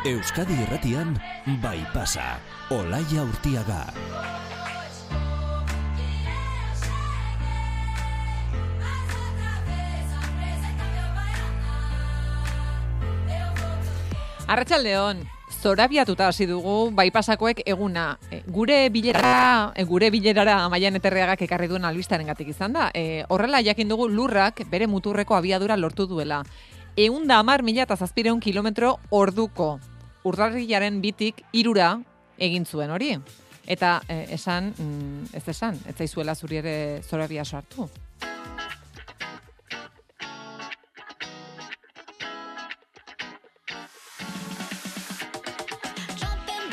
Euskadi Irratian bai pasa. Olaia Urtiaga. Arratsaldeon, zorabiatuta hasi dugu baipasakoek eguna. E, gure bilerara, e, gure bilerara Maian Eterreagak ekarri duen albistarengatik izan da. E, horrela jakin dugu lurrak bere muturreko abiadura lortu duela. Eun da amar mila eta zazpireun kilometro orduko. Urdarriaren bitik irura egin zuen hori. Eta e, esan, mm, ez esan, ez zaizuela zuri ere zorabia sartu.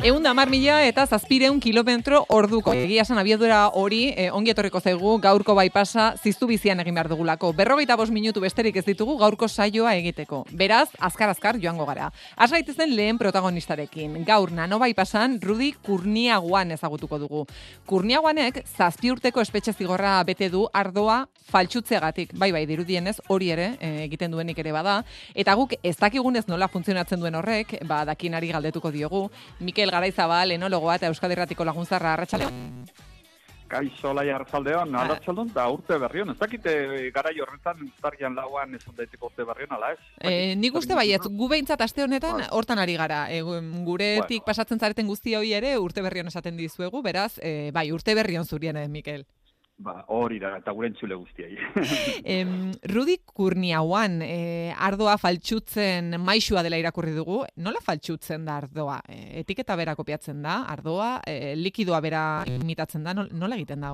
Egun da mar mila eta zazpireun kilometro orduko. Egia esan abiadura hori, eh, ongi etorriko zaigu, gaurko bai pasa, ziztu bizian egin behar dugulako. Berrogeita bos minutu besterik ez ditugu gaurko saioa egiteko. Beraz, azkar-azkar joango gara. Az gaitezen lehen protagonistarekin. Gaur nano bai pasan, Rudi Kurniaguan ezagutuko dugu. Kurniaguanek, zazpi urteko espetxe zigorra bete du ardoa faltsutzeagatik. Bai, bai, dirudienez, hori ere, eh, egiten duenik ere bada. Eta guk ez dakigunez nola funtzionatzen duen horrek, ba, dakinari galdetuko diogu. Mikel Garaizabal, enologoa eta Euskadi Erratiko laguntzarra, arratsaldeon. Kaixo lai arratzaldeon, arratzaldeon, da urte berrion, ez dakite gara horretan zarrian lauan ez daiteko urte berrion, ala ez? E, nik uste baiet, gu behintzat aste honetan hortan ari gara, e, guretik bueno. pasatzen zareten guzti hori ere urte berrion esaten dizuegu, beraz, e, bai, urte berrion zurien, Mikel. Ba, hori da, eta gure entzule guztiai. em, Rudi Kurniauan, e, ardoa faltsutzen maixua dela irakurri dugu, nola faltsutzen da ardoa? E, etiketa bera kopiatzen da, ardoa, e, likidoa bera imitatzen da, nola egiten da?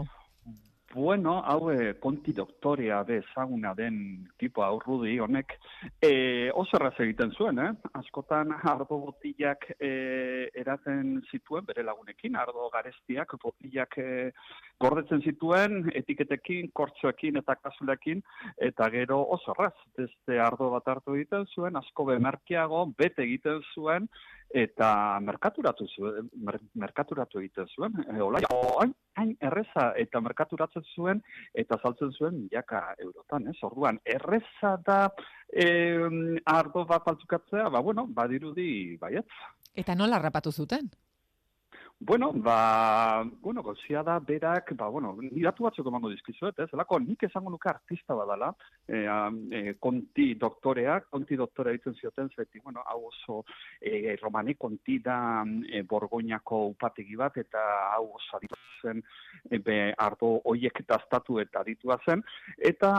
Bueno, hau e, konti doktorea be ezaguna den tipo aurrudi honek e, oso erraz egiten zuen, eh? Askotan ardo botillak e, eraten zituen bere lagunekin, ardo garestiak botillak e, gordetzen zituen etiketekin, kortzoekin eta kasulekin, eta gero oso erraz, beste ardo bat hartu egiten zuen, asko be merkiago, bete egiten zuen, eta merkaturatu zuen, merkaturatu egiten zuen, e, hain, erreza eta merkaturatzen zuen, eta saltzen zuen milaka eurotan, ez? Orduan, erreza da e, ardo bat altzukatzea, ba, bueno, badirudi, baiet. Eta nola rapatu zuten? Bueno, ba, bueno, gozia da berak, ba, bueno, niratu batzuk emango dizkizuet, ez? Elako, nik esango nuke artista badala, e, e, konti doktoreak, konti doktorea ditzen zioten, zeti, bueno, hau oso e, romani konti da e, borgoinako upategi bat, eta hau oso aditu zen, e, be, ardo oiek daztatu eta ditua zen, eta,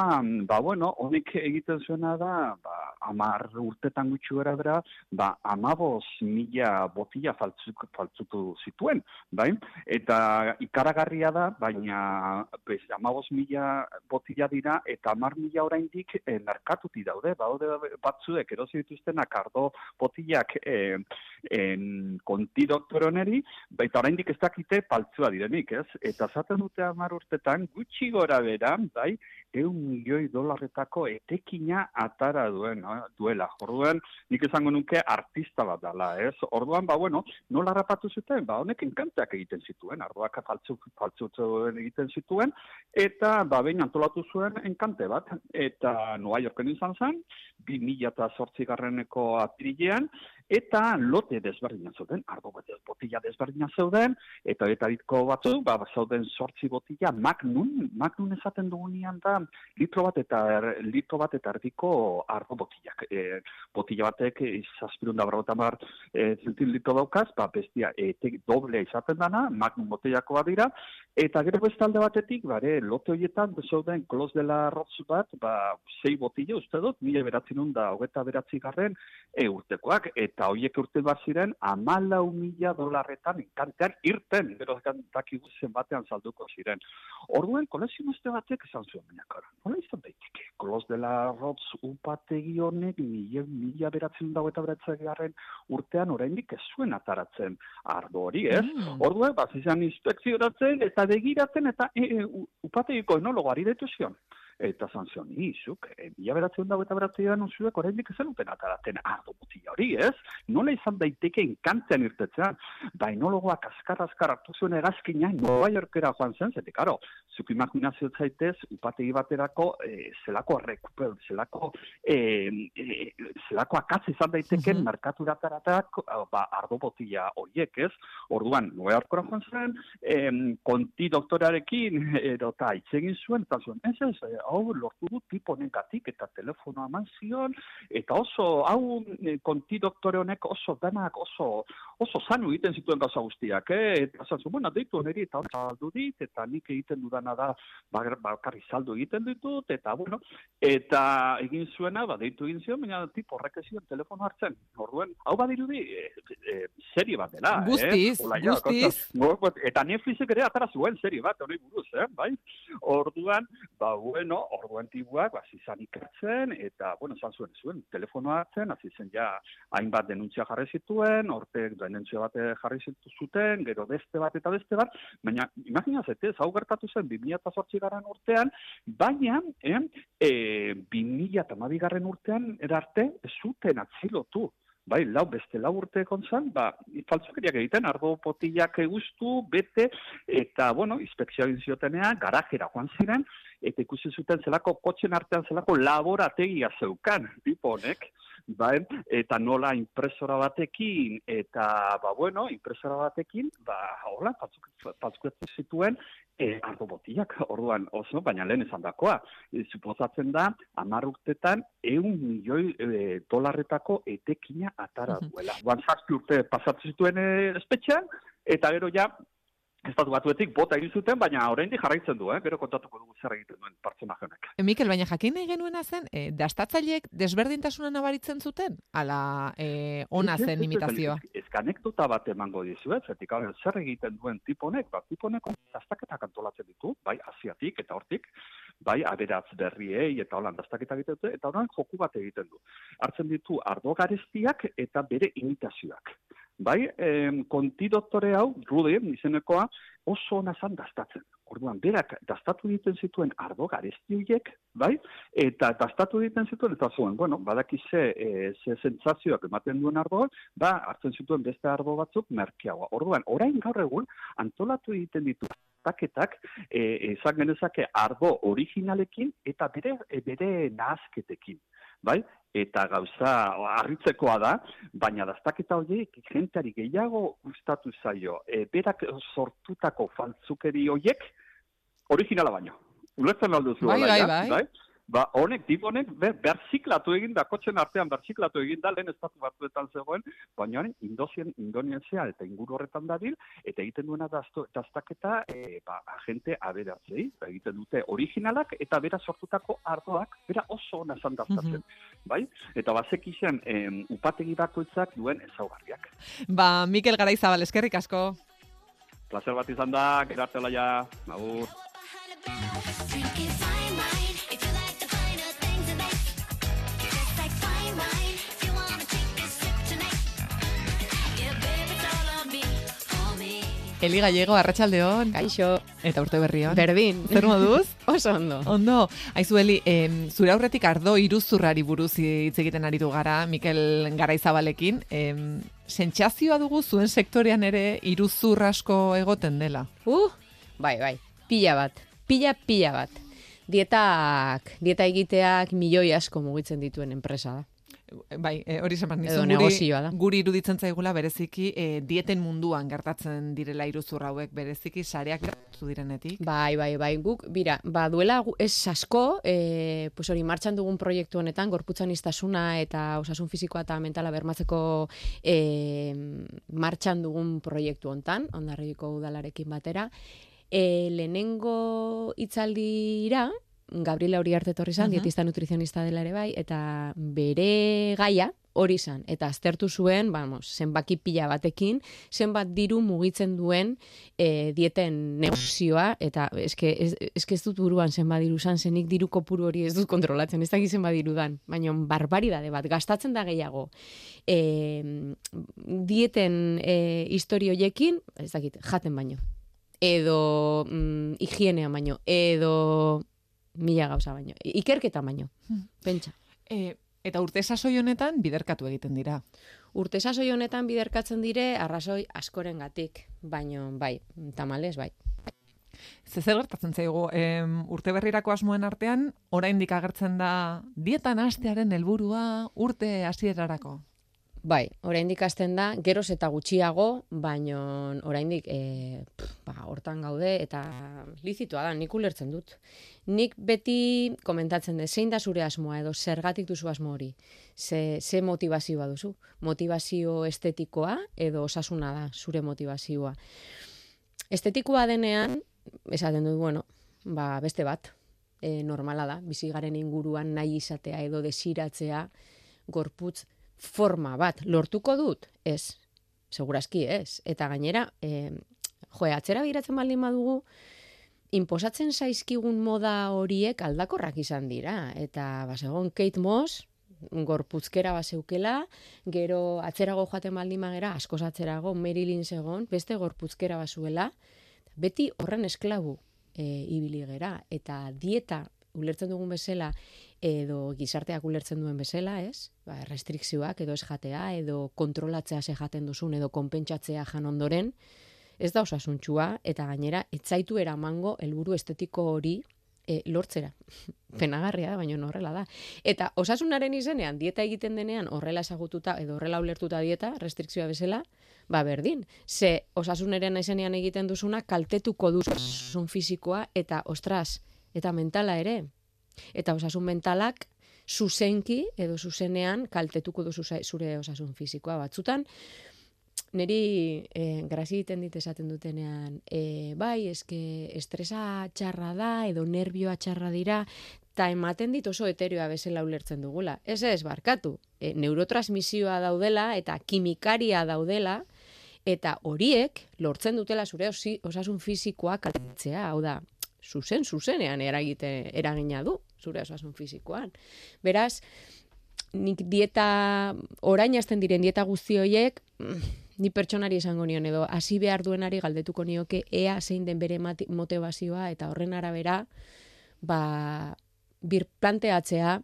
ba, bueno, honik egiten zuena da, ba, amar urtetan gutxu bera, ba, amabos mila botila faltzutu zituen, bai? Eta ikaragarria da, baina bez, amabos mila botila dira, eta amar mila oraindik e, narkatuti daude, daude batzuek erosi dituztenak ardo botilak e, en, konti doktoroneri, eta oraindik ez dakite paltzua direnik, ez? Eta zaten dute amar urtetan, gutxi gora bera, bai, eun milioi dolarretako etekina atara duen, no? duela. Orduan, nik esango nuke artista bat dala, ez? Orduan, ba, bueno, nola rapatu zuten? Ba, honek enkanteak egiten zituen, arduak faltzuk, faltzuk egiten zituen, eta, ba, behin antolatu zuen enkante bat, eta Nueva Yorken izan zen, 2000 eta garreneko apirilean, eta lote desberdina zeuden, ardo bat botila desberdina zeuden, eta eta ditko batzu, ba, zauden sortzi botila, magnun, magnun esaten dugunean da, litro bat eta er, litro bat eta erdiko ardo botilak. E, botila batek, izazpirun da barrotan bar, e, zentin litro daukaz, ba, bestia, e, doble izaten dana, magnun botilako bat dira, eta gero bestalde batetik, bare, lote horietan, zeuden, klos dela rotz bat, ba, zei botila, uste dut, mila beratzen da, hogeta beratzi garren, e, urtekoak, eta hoiek urte bat ziren amalau mila dolarretan enkantean irten, bero dakigu zen batean salduko ziren. Orduen, kolezioniste batek esan zuen minakara. Nola izan daiteke? Kolos dela rotz upategi honek mila, mila beratzen dago eta beratzen garen urtean oraindik ez zuen ataratzen ardo hori, ez? Mm. Orduen, bat izan inspekzioratzen eta begiratzen eta e, e, upategiko enologo ari detu zion eta zan zion, izuk, e, bila beratzen dago eta beratzen dago zuek, orain dik ezen uten ataraten ardo mutia hori, ez? Nola izan daiteke inkantzen irtetzean, bainologoak askar-askar hartu zuen egazkina, Nova Yorkera joan zen, zetik, karo, zuk imaginazio zaitez, upategi baterako, e, zelako rekuper, zelako, e, e, zelako akatz izan daiteken, mm -hmm. ba, ardo botila horiek, ez? Orduan, Nova Yorkera joan zen, e, konti doktorarekin, erota, itzegin zuen, eta zuen, ez ez, eh, hau lortu du tipo negatik eta telefono eman zion, eta oso, hau e, konti doktore honek oso denak oso, oso zanu egiten zituen gauza guztiak, eh? eta zan bueno, deitu niri eta hori saldu dit, eta nik egiten dudana da, bakarri saldu egiten ditut, eta bueno, eta egin zuena, ba, deitu egin zion, baina tipo horrek zion telefono hartzen, orduen, hau badirudi, e, e, serie bat dela, guztiz, eh? guztiz. eta Netflixek ere atara zuen serie bat, hori buruz, eh? bai? Orduan, ba, bueno, orduan tibuak, ba, zizan ikertzen, eta, bueno, zan zuen, zuen, telefonoa hartzen, hasi zen ja, hainbat denuntzia jarri zituen, ortek denuntzia bat jarri zitu zuten, gero beste bat eta beste bat, baina, imaginaz, ez, hau gertatu zen, 2008 garen urtean, baina, eh, e, 2008 garren urtean, erarte, zuten atzilotu, bai, lau beste lau urte kontzan, ba, faltzukeriak egiten, ardo potillak guztu, bete, eta, bueno, inspekzioa ziotenea, garajera joan ziren, eta ikusi zuten zelako kotxen artean zelako laborategia zeukan, tipo honek, bai, eta nola impresora batekin, eta, ba, bueno, impresora batekin, ba, hola, faltzuk zituen, e, ardo botiak, orduan oso, baina lehen esan dakoa. E, suposatzen da, amar urtetan, eun milioi e, dolarretako etekina atara duela. Uh -huh. urte pasatzen zituen e, espetxean, eta gero ja, Estatu batuetik bota egin zuten, baina oraindik jarraitzen du, eh? gero kontatuko dugu zer egiten duen pertsona honek. E, Mikel, baina jakin nahi genuena zen, e, dastatzaileek desberdintasuna nabaritzen zuten? Ala, e, ona zen imitazioa? Ez, ez, bat emango dizu, ez? Zetik, zer egiten duen tiponek, ba, tiponek dastaketak antolatzen ditu, bai, asiatik eta hortik, bai, aberatz berriei eta holan dastaketak egiten dute, eta horan joku bat egiten du. Hartzen ditu ardo garestiak eta bere imitazioak. Bai, em, konti doktore hau, Rude, izenekoa, oso ona zan dastatzen. Orduan, berak dastatu egiten zituen ardo garestiuiek, bai? Eta dastatu egiten zituen, eta zuen, bueno, badaki ze, e, ze sentzazioak ematen duen ardo, ba, hartzen zituen beste ardo batzuk merkeagoa. Orduan, orain gaur egun, antolatu egiten ditu taketak, e, ezak genezake ardo originalekin eta bere, e, bere nahazketekin bai? Eta gauza harritzekoa da, baina dastaketa horiek jenteari gehiago gustatu zaio. E, berak sortutako faltzukeri horiek originala baino. Ulertzen alduzu bai, bai, bai, bai. Ba, honek, tip honek, berziklatu egin da, kotxen artean berziklatu egin da, lehen estatu batzuetan zegoen, baina indozien, indoniezia eta inguru horretan dabil, eta egiten duena daztaketa, e, ba, agente aberatzei, ba, egiten dute originalak, eta bera sortutako ardoak, bera oso hona zan daztatzen, bai? Eta bazek izan, upategi bakoitzak duen ezaugarriak. Ba, Mikel Garaizabal, eskerrik asko. Placer bat izan da, gerarte laia, agur. Eli Gallego, arratsaldeon. Kaixo. Eta urte berrion. Berdin. Zer moduz? Oso ondo. Ondo. Aizu, Eli, em, zure aurretik ardo iruzurrari buruz hitz egiten aritu gara, Mikel Garaizabalekin. Em, sentsazioa dugu zuen sektorean ere iruzur asko egoten dela. Uh, bai, bai. Pila bat. Pila, pila bat. Dietak, dieta egiteak milioi asko mugitzen dituen enpresa da bai, e, hori zeman nizu, guri, guri iruditzen zaigula bereziki e, dieten munduan gertatzen direla iruzur hauek bereziki sareak gertatu direnetik. Bai, bai, bai, guk, bira, ba, duela ez asko, e, pues hori, martxan dugun proiektu honetan, gorputzan iztasuna eta osasun fizikoa eta mentala bermatzeko e, martxan dugun proiektu hontan, ondarriko udalarekin batera, e, lehenengo itzaldira, Gabriela hori arte torri zan, uh -huh. dietista nutrizionista dela ere bai, eta bere gaia hori zan. Eta aztertu zuen, vamos, zenbaki pila batekin, zenbat diru mugitzen duen e, dieten negozioa, eta eske, ez, eske ez dut buruan zenbat diru zan, zenik diru kopuru hori ez dut kontrolatzen, ez dakit zenbat diru dan, baina barbaridade bat, gastatzen da gehiago. E, dieten e, historioiekin, ez dakit, jaten baino. Edo mm, higienea baino, edo mila gauza baino. Ikerketa baino, pentsa. E, eta urte sasoi honetan biderkatu egiten dira. Urte sasoi honetan biderkatzen dire arrazoi askorengatik, baino bai, tamales bai. Ze zer gertatzen zaigu, em, urte berrirako asmoen artean, oraindik agertzen da dietan hastearen helburua urte hasierarako. Bai, oraindik hasten da, geroz eta gutxiago, baino oraindik e, ba, hortan gaude eta lizitoa da, nik ulertzen dut. Nik beti komentatzen dut, zein da zure asmoa edo zergatik duzu asmo hori? Ze, ze motivazioa duzu? Motivazio estetikoa edo osasuna da zure motivazioa? Estetikoa denean, esaten dut, bueno, ba, beste bat, e, normala da, bizi garen inguruan nahi izatea edo desiratzea gorputz forma bat lortuko dut? Ez, segurazki ez. Eta gainera, e, jo, atzera biratzen baldin badugu, inposatzen zaizkigun moda horiek aldakorrak izan dira. Eta, ba, segon, Kate Moss, gorputzkera baseukela, gero atzerago joaten baldin magera, askoz atzerago, Marilyn segon, beste gorputzkera bazuela, beti horren esklabu e, ibili gera. Eta dieta, ulertzen dugun bezala, edo gizarteak ulertzen duen bezala, ez? Ba, restrikzioak edo ez jatea, edo kontrolatzea ze jaten duzun, edo konpentsatzea jan ondoren, ez da osasuntsua, eta gainera, etzaitu eramango helburu estetiko hori e, lortzera. Penagarria da, baina horrela da. Eta osasunaren izenean, dieta egiten denean horrela ezagututa, edo horrela ulertuta dieta, restrikzioa bezala, ba berdin. Ze osasunaren izenean egiten duzuna, kaltetuko duzu osasun fisikoa, eta ostras, eta mentala ere. Eta osasun mentalak zuzenki edo zuzenean kaltetuko duzu zure osasun fisikoa batzutan. Neri eh, grazi egiten dit esaten dutenean, eh, bai, eske estresa txarra da edo nervioa txarra dira, eta ematen dit oso eterioa bezala ulertzen dugula. Ez ez, barkatu, e, neurotransmisioa daudela eta kimikaria daudela, eta horiek lortzen dutela zure osasun fisikoa kaltetzea, hau da, zuzen, zuzenean eragite, eragina du zure osasun fisikoan. Beraz, nik dieta, orain hasten diren dieta guzti horiek, mm, ni pertsonari esango nion edo hasi behar duenari galdetuko nioke ea zein den bere motivazioa eta horren arabera ba bir planteatzea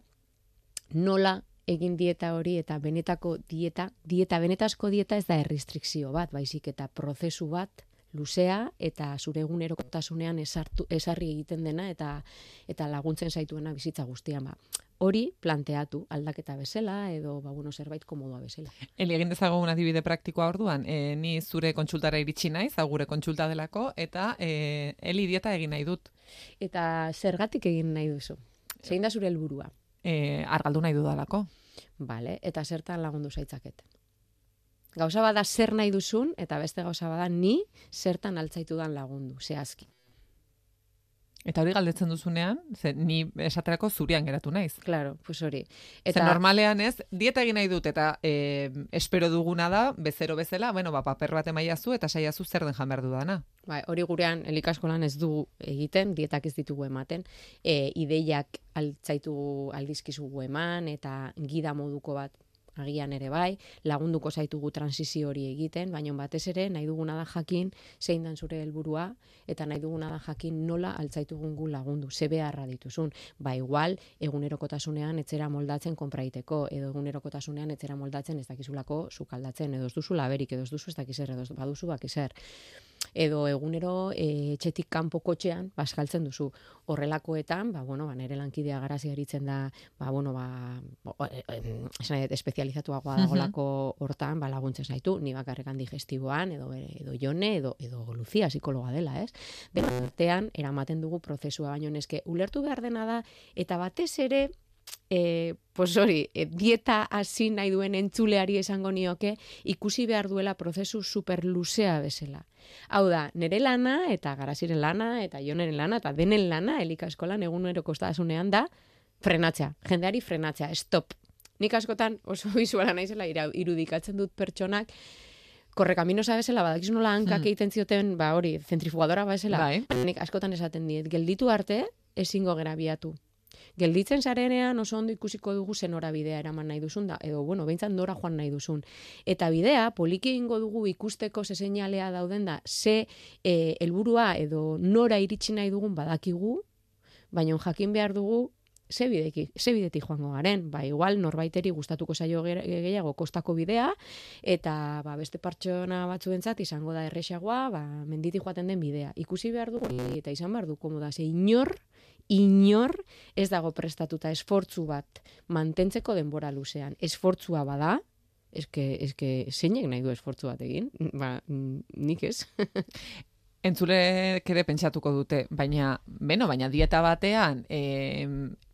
nola egin dieta hori eta benetako dieta, dieta benetazko dieta ez da errestrikzio bat, baizik eta prozesu bat luzea eta zure egunerokotasunean esartu, esarri egiten dena eta eta laguntzen zaituena bizitza guztian ba. Hori planteatu aldaketa bezala edo ba bueno zerbait komodoa bezala. Eli egin dezagun adibide praktikoa orduan, e, ni zure kontsultara iritsi naiz, hau gure kontsulta delako, eta e, eli dieta egin nahi dut. Eta zergatik egin nahi duzu? Zein da zure helburua? E, argaldu nahi dudalako. Vale, eta zertan lagundu zaitzaket. Gauza bada zer nahi duzun, eta beste gauza bada ni zertan altzaitudan lagundu, zehazki. Eta hori galdetzen duzunean, ze ni esaterako zurian geratu naiz. Claro, pues hori. Eta Eta normalean ez, dieta egin nahi dut eta e, espero duguna da, bezero bezala, bueno, ba, paper bat emaiazu eta saiazu zer den jan dudana. bai, hori gurean elikaskolan ez dugu egiten, dietak ez ditugu ematen, e, ideiak altzaitugu aldizkizugu eman, eta gida moduko bat agian ere bai, lagunduko zaitugu transizio hori egiten, baina batez ere nahi duguna da jakin zein dan zure helburua eta nahi duguna da jakin nola altzaitugun gu lagundu, ze beharra dituzun. Ba igual, egunerokotasunean etzera moldatzen konpraiteko, edo egunerokotasunean etzera moldatzen ez dakizulako sukaldatzen, edo ez duzu laberik, edo ez duzu ez dakizer, edo baduzu bakizer edo egunero e, etxetik kanpo kotxean baskaltzen duzu. Horrelakoetan, ba, bueno, ba, nire lankidea garazi aritzen da, ba, bueno, ba, esan dut, espezializatuagoa dagolako hortan, ba, laguntzen zaitu, ni bakarrekan digestiboan, edo, edo jone, edo, edo Lucia, psikologa dela, ez? Dena artean, eramaten dugu prozesua, baino neske, ulertu behar dena da, eta batez ere, e, pues hori, e, dieta hasi nahi duen entzuleari esango nioke, ikusi behar duela prozesu super luzea bezala. Hau da, nire lana, eta garaziren lana, eta joneren lana, eta denen lana, elika eskolan egunero kostasunean da, frenatzea, jendeari frenatzea, stop. Nik askotan oso visuala naizela irudikatzen dut pertsonak, korrekaminosa bezala, badakizu nola hankak Hmm. egiten zioten, ba hori, zentrifugadora bezala, Bai. nik askotan esaten diet, gelditu arte, ezingo gera biatu. Gelditzen zarenean oso ondo ikusiko dugu zen bidea eraman nahi duzun da, edo, bueno, behintzat nora joan nahi duzun. Eta bidea, poliki egingo dugu ikusteko ze seinalea dauden da, ze eh, helburua edo nora iritsi nahi dugun badakigu, baina jakin behar dugu ze bideki, ze bidetik joango garen, ba igual norbaiteri gustatuko saio ge- gehiago kostako bidea eta ba, beste pertsona batzuentzat izango da erresagoa, ba menditi joaten den bidea. Ikusi behar dugu eta izan behar du komoda, ze inor inor ez dago prestatuta esfortzu bat mantentzeko denbora luzean. Esfortzua bada, eske eske zeinek nahi du esfortzu bat egin? Ba, nik ez. Entzulek ere pentsatuko dute, baina, beno, baina dieta batean, e,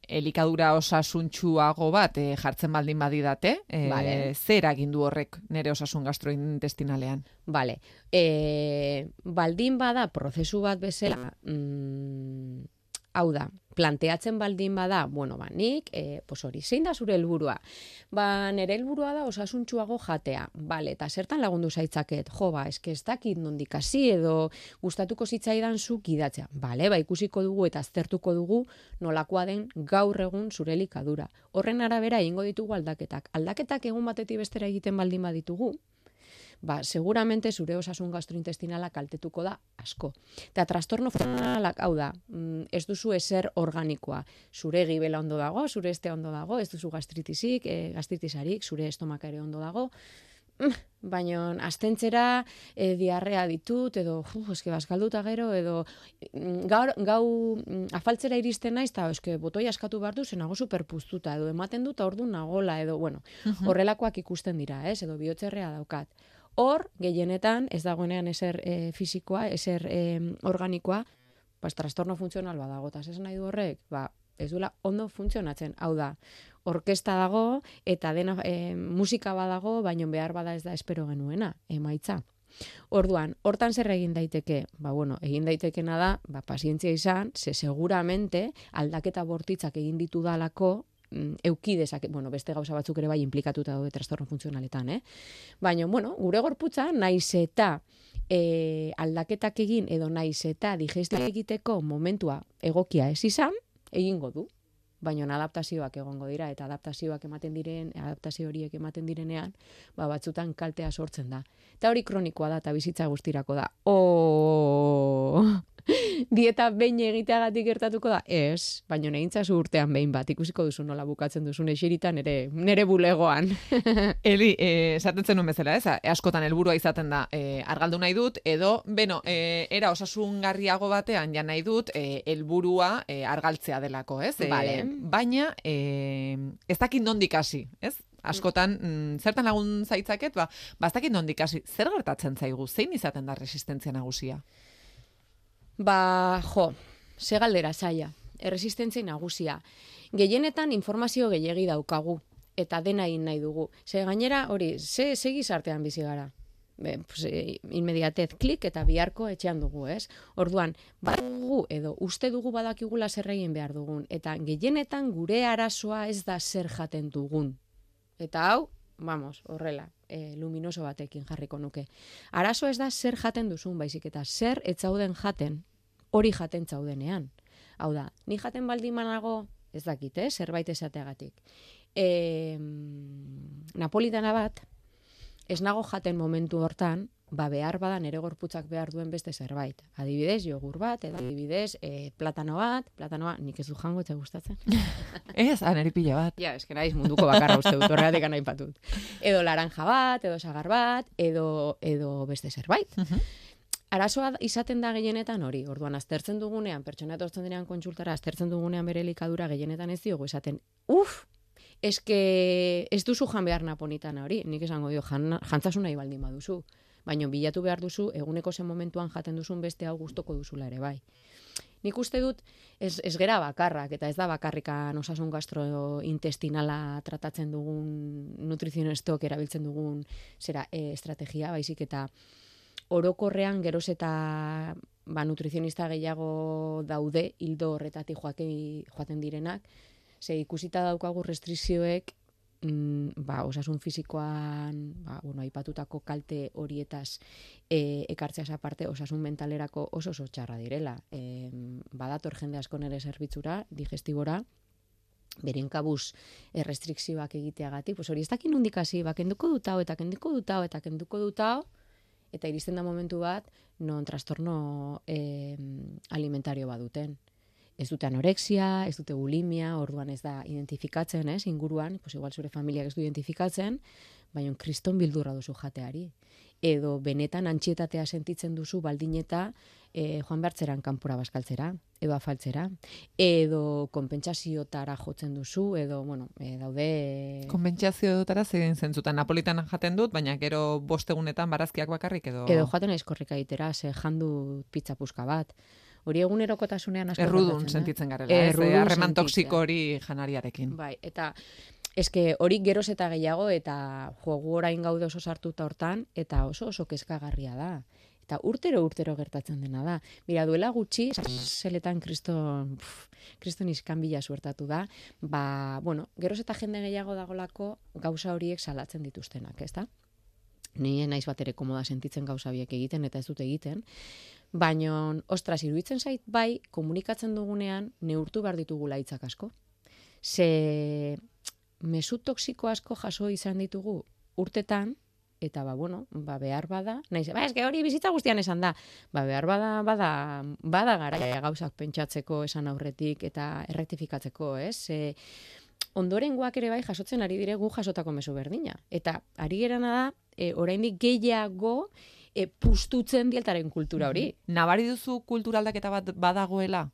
elikadura osasuntxuago bat e, jartzen baldin badidate, e, Vale. zer egin du horrek nere osasun gastrointestinalean? Vale. E, baldin bada prozesu bat bezala, mm, hau da, planteatzen baldin bada, bueno, ba, nik, e, pos hori, zein da zure helburua? Ba, nire helburua da osasuntxuago jatea. Bale, eta zertan lagundu zaitzaket? Jo, ba, eske ez dakit nondik hasi edo gustatuko zitzaidan zu gidatzea. Bale, ba, ikusiko dugu eta aztertuko dugu nolakoa den gaur egun zure elikadura. Horren arabera egingo ditugu aldaketak. Aldaketak egun batetik bestera egiten baldin baditugu, ba, seguramente zure osasun gastrointestinala kaltetuko da asko. Eta trastorno funtzionalak, hau da, mm, ez duzu eser organikoa. Zure gibela ondo dago, zure este ondo dago, ez duzu gastritizik, e, gastritisarik, zure estomaka ere ondo dago, Mm, baina astentzera e, diarrea ditut edo uf, eske bazkalduta gero edo mm, gaur, gau mm, afaltzera iristen naiz eta eske botoi askatu behar du ze nago superpuztuta edo ematen dut ordu nagola edo bueno horrelakoak ikusten dira ez edo bihotzerrea daukat hor gehienetan ez dagoenean eser e, fisikoa eser e, organikoa pues, trastorno funtzional badago eta esan nahi du horrek ba ez duela ondo funtzionatzen hau da orkesta dago eta dena e, musika badago, baino behar bada ez da espero genuena, emaitza. Orduan, hortan zer egin daiteke? Ba, bueno, egin daitekena da, ba, pazientzia izan, ze seguramente aldaketa bortitzak egin ditu dalako, mm, euki dezake, bueno, beste gauza batzuk ere bai implikatuta daude trastorno funtzionaletan, eh? Baina, bueno, gure gorputza, naiz eta e, aldaketak egin edo naiz eta digestio egiteko momentua egokia ez izan, egingo du baina adaptazioak egongo dira eta adaptazioak ematen diren, adaptazio horiek ematen direnean, ba batzutan kaltea sortzen da. Eta hori kronikoa da eta bizitza guztirako da. O dieta behin egiteagatik gertatuko da? Ez, baina egintzazu urtean behin bat, ikusiko duzu nola bukatzen duzun esirita nere, nere bulegoan. Eli, eh, esaten zenuen bezala, ez? Askotan helburua izaten da, eh, argaldu nahi dut, edo, beno, eh, era osasungarriago batean ja nahi dut, helburua eh, argaltzea delako, ez? Vale. baina, ez dakit nondik hasi, ez? Askotan, mm, zertan lagun zaitzaket, ba, ba ez dakit nondik hasi, zer gertatzen zaigu, zein izaten da resistentzia nagusia? Ba, jo, ze galdera zaila, erresistentzia nagusia. Gehienetan informazio gehiegi daukagu, eta dena egin nahi dugu. Ze gainera, hori, ze, ze gizartean bizi gara? Be, pues, e, inmediatez klik eta biharko etxean dugu, ez? Orduan, badugu edo uste dugu badakigula zer egin behar dugun, eta gehienetan gure arazoa ez da zer jaten dugun. Eta hau, vamos, horrela, e, luminoso batekin jarriko nuke. Arazo ez da zer jaten duzun, baizik eta zer etzauden jaten, hori jaten zaudenean. Hau da, ni jaten baldin manago, ez dakit, eh, zerbait esateagatik. E, napolitana bat, ez nago jaten momentu hortan, ba behar bada nere gorputzak behar duen beste zerbait. Adibidez, jogur bat, edo adibidez, e, platano bat, platanoa nik ez du jango eta gustatzen. Ez, aneri pila bat. Ja, eske naiz munduko bakarra uste dut, horregatik anaipatut. Edo laranja bat, edo sagar bat, edo, edo beste zerbait. Arazoa izaten da gehienetan hori, orduan aztertzen dugunean, pertsona etortzen direan kontsultara, aztertzen dugunean bere elikadura gehienetan ez diogu esaten, uf, eske ez duzu jan behar naponitana hori, nik esango dio, jan, jantzasun nahi baldin baduzu, baina bilatu behar duzu, eguneko zen momentuan jaten duzun beste hau gustoko duzula ere bai. Nik uste dut, ez, ez gera bakarrak, eta ez da bakarrikan osasun gastrointestinala tratatzen dugun nutrizionistok erabiltzen dugun zera e, estrategia, baizik eta orokorrean geroz eta ba, nutrizionista gehiago daude hildo horretatik joaten direnak, ze ikusita daukagu restrikzioek mm, ba, osasun fisikoan ba, bueno, aipatutako kalte horietaz e, ekartzeaz aparte osasun mentalerako oso oso txarra direla. E, badator jende asko nere zerbitzura, digestibora, beren kabuz errestrikzioak egiteagatik, pues hori ez dakin nondik hasi, ba, kenduko dut hau, eta kenduko dut hau, eta kenduko dut hau, eta iristen da momentu bat, non trastorno eh, alimentario baduten. Ez dute anorexia, ez dute bulimia, orduan ez da identifikatzen, ez, inguruan, pues igual zure familiak ez du identifikatzen, baina kriston bildurra duzu jateari. Edo benetan antxietatea sentitzen duzu baldin eta e, joan behartzeran kanpora baskaltzera, edo afaltzera, edo konpentsazioetara jotzen duzu, edo, bueno, e, daude... Konpentsazioetara zein zentzutan, Napolitan jaten dut, baina gero bostegunetan barazkiak bakarrik, edo... Edo joaten aizkorrika egitera, ze jandu pizza puska bat. Hori egunerokotasunean asko Errudun gertatzen da. sentitzen garela, ez? Errudun Eh, Harreman toksiko hori janariarekin. Bai, eta eske hori geroz eta gehiago eta jogu orain gaude oso sartuta hortan eta oso oso kezkagarria da. Eta urtero urtero gertatzen dena da. Mira, duela gutxi, zeletan kriston, pf, kriston iskanbila suertatu da, ba, bueno, geroz eta jende gehiago dagolako gauza horiek salatzen dituztenak, ezta? Ni naiz bat ere komoda sentitzen gauza biek egiten eta ez dut egiten, baino, ostras, iruditzen zait bai, komunikatzen dugunean neurtu behar ditugula hitzak asko. Ze mesu toksiko asko jaso izan ditugu urtetan, eta ba, bueno, ba, behar bada, naiz, ba, eske hori bizitza guztian esan da, ba, behar bada, bada, bada gara gauzak pentsatzeko esan aurretik eta errektifikatzeko, ez? Ze, ondorengoak ere bai jasotzen ari dire gu jasotako mezu berdina. Eta ari gerana da, e, oraindik gehiago e, pustutzen dieltaren kultura hori. Nabari duzu kulturaldaketa bat badagoela?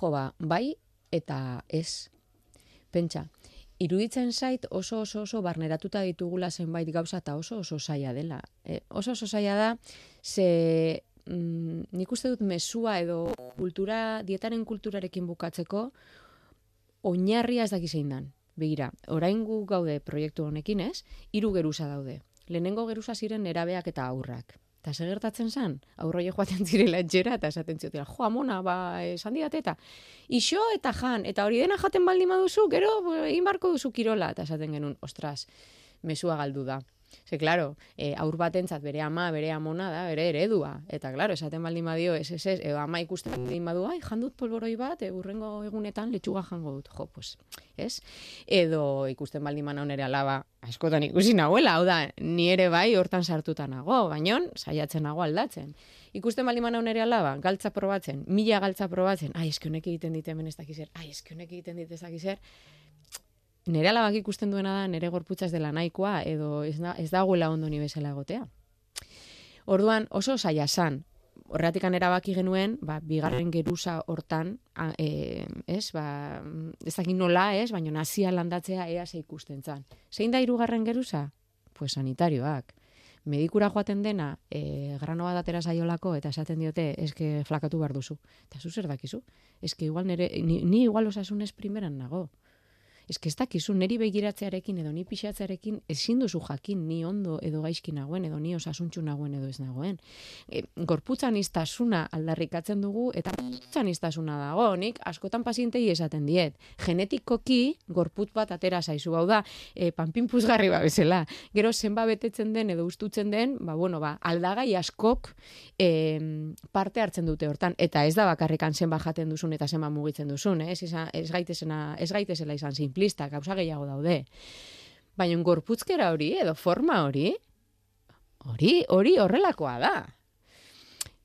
Jo, ba, bai eta ez. Pentsa, iruditzen zait oso oso oso barneratuta ditugula zenbait gauza eta oso oso zaila dela. E, oso oso zaila da, ze mm, nik uste dut mesua edo kultura, dietaren kulturarekin bukatzeko, oinarria ez daki zein dan. Begira, orain gu gaude proiektu honekin ez, hiru geruza daude. Lehenengo geruza ziren nerabeak eta aurrak. Eta zer gertatzen zan? Aurroie joaten zirela etxera eta esaten ziotela, jo, amona, ba, esan eta iso eta jan, eta hori dena jaten baldin baduzu, gero egin barko duzu kirola, eta esaten genuen, ostras, mesua galdu da. Ze, claro, e, aur batentzat bere ama, bere amona da, bere eredua. Eta, claro, esaten baldin badio, ez, ez, ez, edo ama ikusten baldin badu, ai, jandut polboroi bat, e, urrengo egunetan letxuga jango dut, jo, pues, ez? Edo ikusten baldin bana nere alaba, askotan ikusi nagoela, hau da, ni ere bai hortan sartuta nago, baino, saiatzen nago aldatzen. Ikusten baldin bana nere alaba, galtza probatzen, mila galtza probatzen, ai, eske honek egiten dit hemen ez dakizer, ai, eske honek egiten dit ez dakizer, nire alabak ikusten duena da nire gorputza ez dela nahikoa edo ez, da, ez dagoela ondo ni bezala egotea. Orduan oso saia san. Horregatik erabaki genuen, ba, bigarren geruza hortan, a, e, ez, ba, ez dakit nola, ez, baina nazia landatzea ea ze ikusten zan. Zein da hirugarren geruza? Pues sanitarioak. Medikura joaten dena, e, grano bat atera zaiolako, eta esaten diote, eske flakatu behar duzu. Eta zu zer dakizu? Eske igual nere, ni, ni igual osasunez primeran nago. Ez que ez dakizu, neri begiratzearekin edo ni pixatzearekin ezin duzu jakin ni ondo edo gaizki nagoen edo ni osasuntxu nagoen edo ez nagoen. E, gorputzan iztasuna aldarrikatzen dugu eta gorputzan iztasuna dago. Nik askotan pazientei esaten diet. Genetikoki gorputz bat atera zaizu hau da, e, panpin puzgarri ba bezala. Gero zenba betetzen den edo ustutzen den, ba bueno, ba aldagai askok e, parte hartzen dute hortan eta ez da bakarrikan zenba jaten duzun eta zenba mugitzen duzun, eh? ez, ez gaitezena ez gaitezela izan simplista, gauza gehiago daude. Baina gorputzkera hori edo forma hori hori hori horrelakoa da.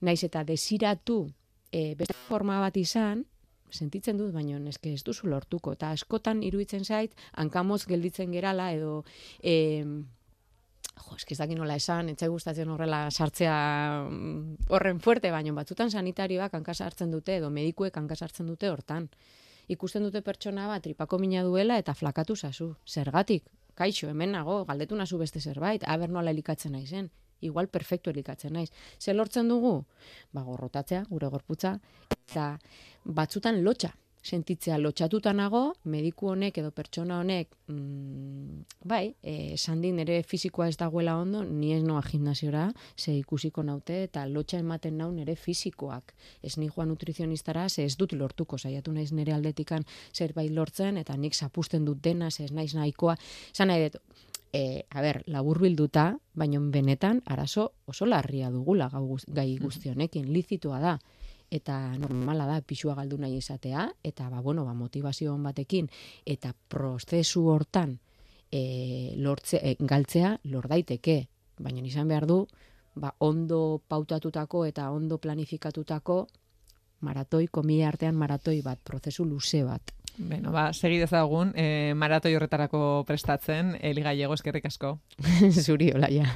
Naiz eta desiratu e, beste forma bat izan, sentitzen dut, baina eske ez duzu lortuko. Eta askotan iruditzen zait, hankamoz gelditzen gerala edo... E, jo, eske ez dakit nola esan, etxai gustatzen horrela sartzea mm, horren fuerte, baina batzutan sanitarioak hanka sartzen dute edo medikuek hanka sartzen dute hortan. Ikusten dute pertsona bat tripako mina duela eta flakatu zazu. Zergatik? Kaixo, hemen nago, galdetu nazu beste zerbait, aber nola elikatzen naizen. Igual perfecto elikatzen naiz. Ze lortzen dugu? Ba, gorrotatzea, gure gorputza, eta batzutan lotxa sentitzea lotxatuta nago, mediku honek edo pertsona honek, mm, bai, eh, esan din ere fisikoa ez dagoela ondo, ni ez noa gimnasiora, ze ikusiko naute, eta lotxa ematen nau nere fisikoak. Ez ni joan nutrizionistara, ze ez dut lortuko, saiatu naiz nere aldetikan zerbait lortzen, eta nik zapusten dut dena, ze ez naiz nahikoa. Zan nahi dut, e, a ber, labur bilduta, baina benetan arazo oso larria dugula guz- gai guzti honekin, lizitua da eta normala da pixua galdu nahi izatea, eta ba, bueno, ba, motivazio on batekin, eta prozesu hortan e, lortze, e, galtzea lor daiteke, baina izan behar du, ba, ondo pautatutako eta ondo planifikatutako maratoi, komila artean maratoi bat, prozesu luze bat. Beno, ba, segi dezagun, e, maratoi horretarako prestatzen, Eli Gallego eskerrik asko. Zuri, olaia.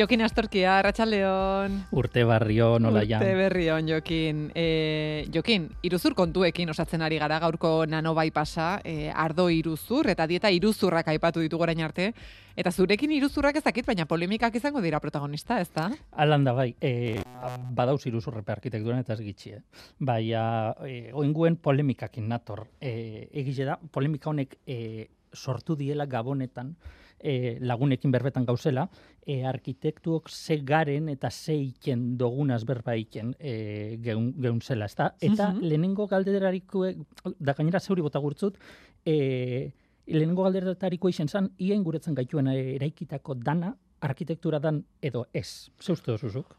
Jokin Astorkia, Arratxaldeon. Urte barrio nola ja. Urte berrion, Jokin. E, Jokin, iruzur kontuekin osatzen ari gara gaurko nano bai pasa, e, ardo iruzur, eta dieta iruzurrak aipatu ditu gorain arte. Eta zurekin iruzurrak ez dakit, baina polemikak izango dira protagonista, ez da? Alan da bai, e, badauz iruzurrepe arkitekturan eta ez gitxi, eh? Baina, e, oinguen polemikakin nator. E, egize da, polemika honek e, sortu diela gabonetan, e, lagunekin berbetan gauzela, e, arkitektuok ze garen eta ze iken dogunaz berba iken e, geun, geun zela, ezta? Eta mm lehenengo galderariko, da gainera zeuri bota gurtzut, e, lehenengo galderariko izen zan, ien guretzen gaituen eraikitako dana, arkitektura dan edo ez. Ze uste dozuzuk?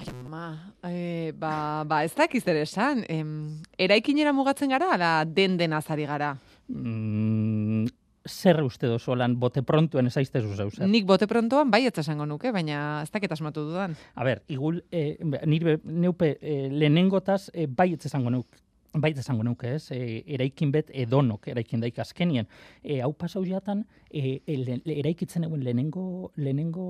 Ai, ma, e, ba, ba, ez dakiz ere esan, em, eraikinera mugatzen gara, ala den denazari gara? Mm, zer uste dozu lan bote prontuen ezaizte zu zeu Nik bote prontoan bai esango nuke, baina ez dakit asmatu dudan. A ber, igul, e, nire neupe e, lehenengotaz e, bai esango nuke Bait esango nuke, ez? E, eraikin bet edonok eraikin daik azkenien. E, hau pasau jatan, e, e, le, eraikitzen egun lehenengo, lehenengo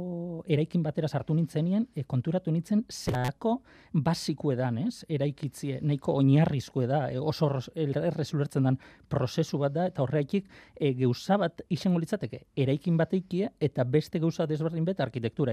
eraikin batera sartu nintzenien, e, konturatu nintzen zerako basiko edan, ez? Eraikitzie, nahiko oinarrizko da, e, oso errez ulertzen dan prozesu bat da, eta horreikik e, geuza bat izango litzateke, eraikin bat eikie, eta beste gauza desberdin bet arkitektura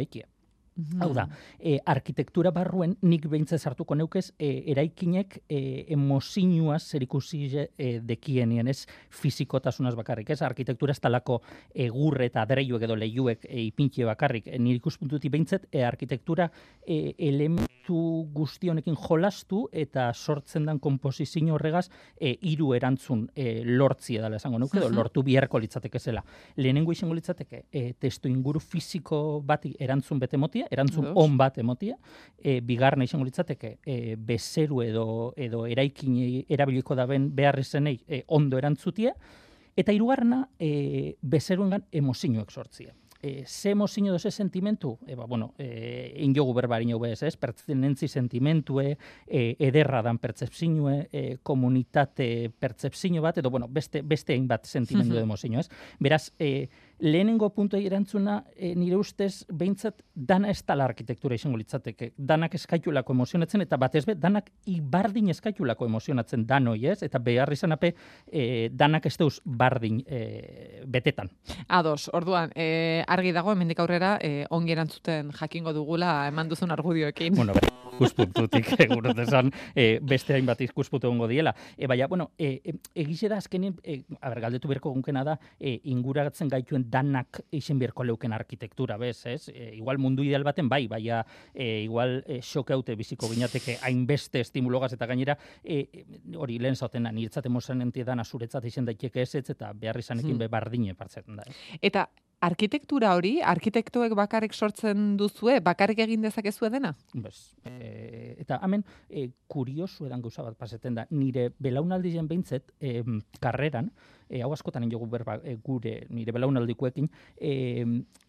Mhm. Hau da, e, arkitektura barruen nik behintzez hartuko neukez e, eraikinek e, emozinuaz zer ikusi e, dekienien, ez fizikotasunaz bakarrik, ez arkitektura ez talako e, gurre eta adreiuek edo lehiuek e, ipintxe bakarrik, e, nire ikuspuntutik behintzet, e, arkitektura e, elementu guztionekin jolastu eta sortzen dan kompozizio horregaz e, iru erantzun e, lortzi edala esango nuke, edo lortu biharko litzateke zela. Lehenengo izango litzateke, e, testu inguru fiziko bati erantzun bete motia, erantzun on bat emotia, e, bigarna izango litzateke, e, bezeru edo, edo eraikin erabiliko daben beharrezenei e, ondo erantzutia, eta hirugarrena e, bezeruengan emozioak sortzia. E, ze mozino doze sentimentu, e, ba, bueno, e, injogu berbarin jau bez, ez, pertzenentzi sentimentue, e, ederra dan pertsepsinue, e, komunitate pertsepsino bat, edo, bueno, beste, beste egin bat sentimentu mm -hmm. ez. Beraz, e, lehenengo puntu erantzuna, e, nire ustez, behintzat, dana ez tala arkitektura izango litzateke, danak eskaitulako emozionatzen, eta batez be, danak ibardin eskaitulako emozionatzen danoi, ez, eta behar izan ape, e, danak ez deuz bardin e, betetan. Ados, orduan, e, argi dago hemendik aurrera eh, ongi erantzuten jakingo dugula eman duzun argudioekin. Bueno, ikuspuntutik egurotesan eh, beste hainbat ikuspuntu egongo diela. E, baina, bueno, e, egize da azkenin, e, aber, galdetu berko gunkena da, e, inguratzen gaituen danak izen berko leuken arkitektura, bez, ez? E, igual mundu ideal baten bai, baina e, igual e, xokeaute biziko ginateke hainbeste estimulogaz eta gainera, e, hori lehen zauten, nirtzaten mozan entiedan azuretzat izen daiteke ez, eta beharri zanekin hmm. bebardine partzen da. Eta arkitektura hori, arkitektoek bakarrik sortzen duzue, bakarrik egin dezakezu dena? Bez. E, eta hemen, e, kuriosu edan gauza bat paseten da, nire belaunaldien behintzet, e, karreran, e, hau askotan ingogu berba e, gure nire belaunaldikoekin, e,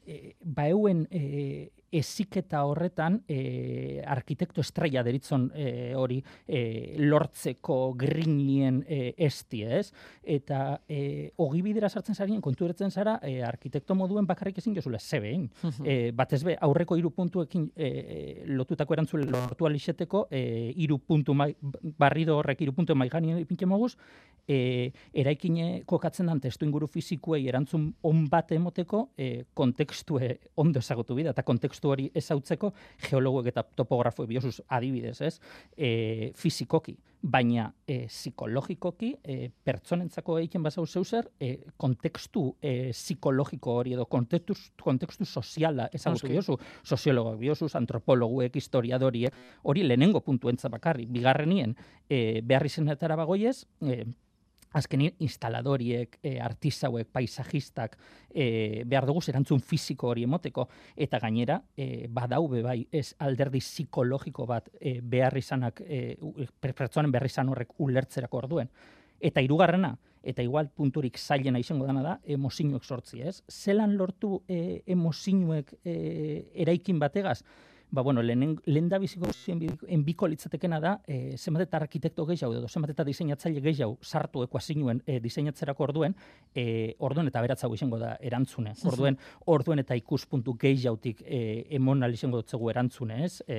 e, ba euen e, eziketa horretan e, arkitekto estrella deritzon e, hori e, lortzeko grinien e, esti, ez? Eta e, ogibidera sartzen zarien, kontu zara, e, arkitekto moduen bakarrik ezin jozula, zebein. e, batez be, aurreko iru puntuekin e, lotutako erantzule lortu alixeteko, e, iru puntu mai, barrido horrek iru puntu maiganien ipintxe moguz, e, eraikine kokatzen dan testu inguru fizikuei erantzun on bat emoteko, e, kontekstue ondo ezagutu bida, eta kontekstu hori ezautzeko geologoek eta topografo biosuz adibidez, ez? E, fizikoki, baina e, psikologikoki e, pertsonentzako egiten bazau zeuzer, e, kontekstu e, psikologiko hori edo kontekstu, kontekstu soziala ezagutu biozu, soziologoak biosuz, antropologuek, historiadoriek, hori lehenengo puntu entza bakarri, bigarrenien, e, beharri zenetara bagoiez, e, azkenin instaladoriek, e, artisauek, paisajistak e, behar dugu erantzun fisiko hori emoteko eta gainera e, badaube bai ez alderdi psikologiko bat e, behar izanak e, pertsonen behar izan horrek ulertzerako orduen. Eta hirugarrena, eta igual punturik zailena izango dana da, emozinuek sortzi, ez? Zelan lortu e, emozinuek e, eraikin bategaz? Ba, bueno, lehen, lehen da biziko enbiko litzatekena da, e, zenbat eta arkitekto gehiago edo, zenbat eta diseinatzaile gehiago sartu ekuazinuen e, diseinatzerako orduen, e, orduen eta beratzago izango da erantzune. Orduen, orduen eta ikuspuntu gehiagotik e, emon izango dutzegu erantzune, ez? E,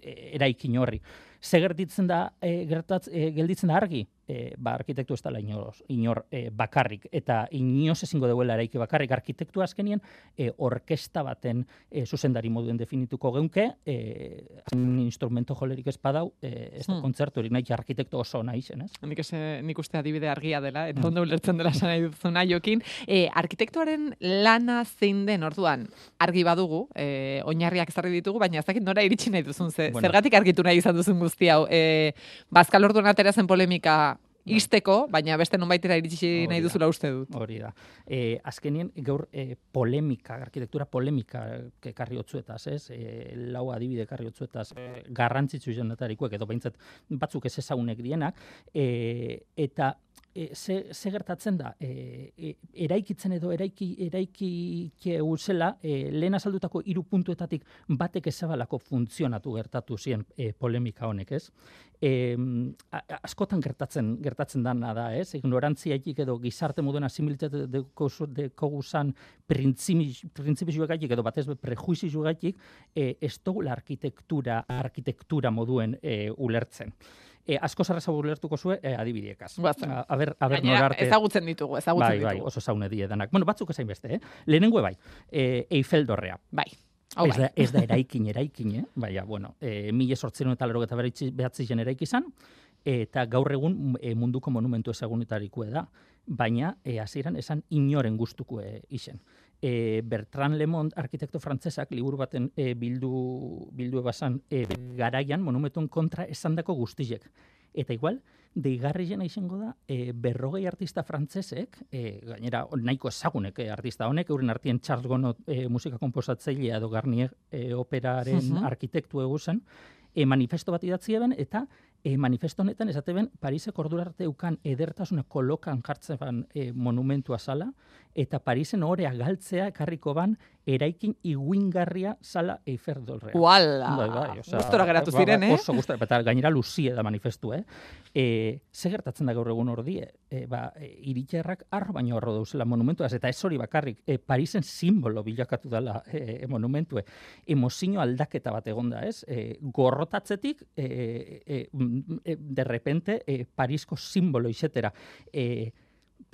e, eraikin horri. Ze gertitzen da, e, gertatz, e, gelditzen da argi? E, ba, arkitektu ez dela inor, inor e, bakarrik, eta inoz ezingo deuela eraiki bakarrik arkitektu azkenien, e, orkesta baten e, zuzendari moduen definituko geunke, e, instrumento jolerik ez padau, e, ez da hmm. kontzertu hori nahi arkitektu oso nahi zen, ez? Nik, ese, nik uste adibide argia dela, eta hmm. ondo ulertzen dela sana duzuna jokin. E, arkitektuaren lana zein den orduan, argi badugu, e, oinarriak ezarri ditugu, baina ez dakit nora iritsi nahi duzun, ze, bueno. zergatik argitu nahi izan duzun guzti hau. E, bazkal orduan atera zen polemika Bai. Isteko, baina beste nonbaitera iritsi nahi duzula uste dut. Hori da. E, azkenien, gaur e, polemika, arkitektura polemika ekarri otzuetaz, ez? E, lau adibide ekarri otzuetaz, e, garrantzitsu izan edo behintzat batzuk ez ezagunek dienak, e, eta e, ze, ze gertatzen da, e, e, eraikitzen edo eraiki eraiki uzela, e, lehen azaldutako hiru puntuetatik batek ezabalako funtzionatu gertatu zien e, polemika honek, ez? E, askotan gertatzen gertatzen dana da, ez? Ignorantziaik edo gizarte moduen asimilitate deko guzan printzipi edo batez be prejuizi juegaitik, e, ez arkitektura, arkitektura moduen e, ulertzen e, asko zarra lertuko zue e, adibidiekaz. A, a ber, a ber norarte. Ezagutzen ditugu, ezagutzen bai, bai ditugu. Bai, oso zaune die danak. Bueno, batzuk ezain beste, eh? Lehenengo bai, e, Eiffel dorrea. Bai. Oh, ez, da, ez da eraikin, eraikin, eh? Baina, bueno, e, mila sortzen eta lero eta behatzi jen eraik izan, eta gaur egun e, munduko monumentu ezagunetarikue da, baina e, hasieran esan inoren gustuko e, izen e, Bertrand Lemont, arkitekto frantzesak, liburu baten e, bildu, bildu ebasan, e, garaian monumentun kontra esandako guztiek. Eta igual, deigarri jena izango da, e, berrogei artista frantzesek, e, gainera nahiko ezagunek e, artista honek, euren artien Charles Gono e, musika komposatzailea edo Garnier e, operaren uh -huh. arkitektu eguzen, e, manifesto bat idatzi eben, eta e, manifesto honetan esateben Parisek ordurarte ukan edertasuna kolokan jartzen e, monumentua sala, eta Parisen orea galtzea ekarriko ban eraikin iguingarria sala Eiffel dolrea. Uala! Bai, bai, Gustora geratu ba, ba, ziren, eh? Oso gustora, eta gainera luzie da manifestu, eh? E, ze gertatzen da gaur egun ordie? E, ba, e, iritxerrak arro baino arro dauzela monumentuaz, eta ez hori bakarrik, e, Parisen simbolo bilakatu dela e, e, monumentue. Emozio aldaketa bat egonda, ez? E, gorrotatzetik, e, e, e, de repente, e, Parisko simbolo izetera. E,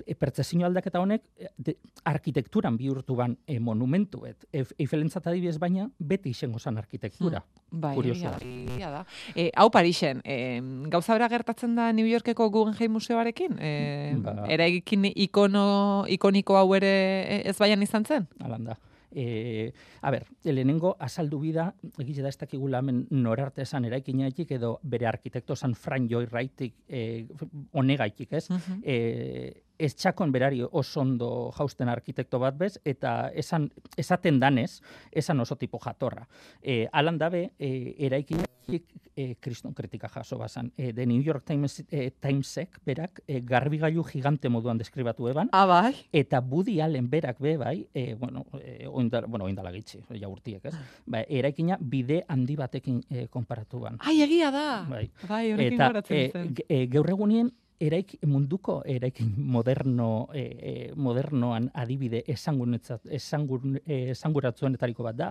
e, pertsesio aldaketa honek e, de, arkitekturan bihurtu ban e, monumentuet. E, Eiffelentzat adibidez baina beti izango zan arkitektura. Hmm. Bai, egia da. E, hau Parisen, e, gauza bera gertatzen da New Yorkeko Guggenheim Museoarekin? E, ba. Eraikin ikono, ikoniko hau ere ez baian izan zen? Alanda. E, a ber, lehenengo azaldu bida, egite da ez dakigula hemen norarte esan eraikinaitik edo bere arkitekto san Fran Joy Wrightik e, onegaitik, ez? Uh ez txakon berari oso ondo jausten arkitekto bat bez, eta esan, esaten danez, esan oso tipo jatorra. E, alan dabe, e, eraikin e, kriston kritika jaso bazan. E, The New York Times, e, Timesek berak e, garbigailu gigante moduan deskribatu eban. Ah, bai. Eta Budi Allen berak be, bai, e, bueno, e, oindala, bueno, oindala gitzi, ja urtiek, ez? Ba, eraikina bide handi batekin e, konparatu ban. Ai, egia da! Bai, bai honekin Eta. E, gaur egunien, eraik munduko eraikin moderno e, e, modernoan adibide esangur e, esanguratzuenetariko bat da.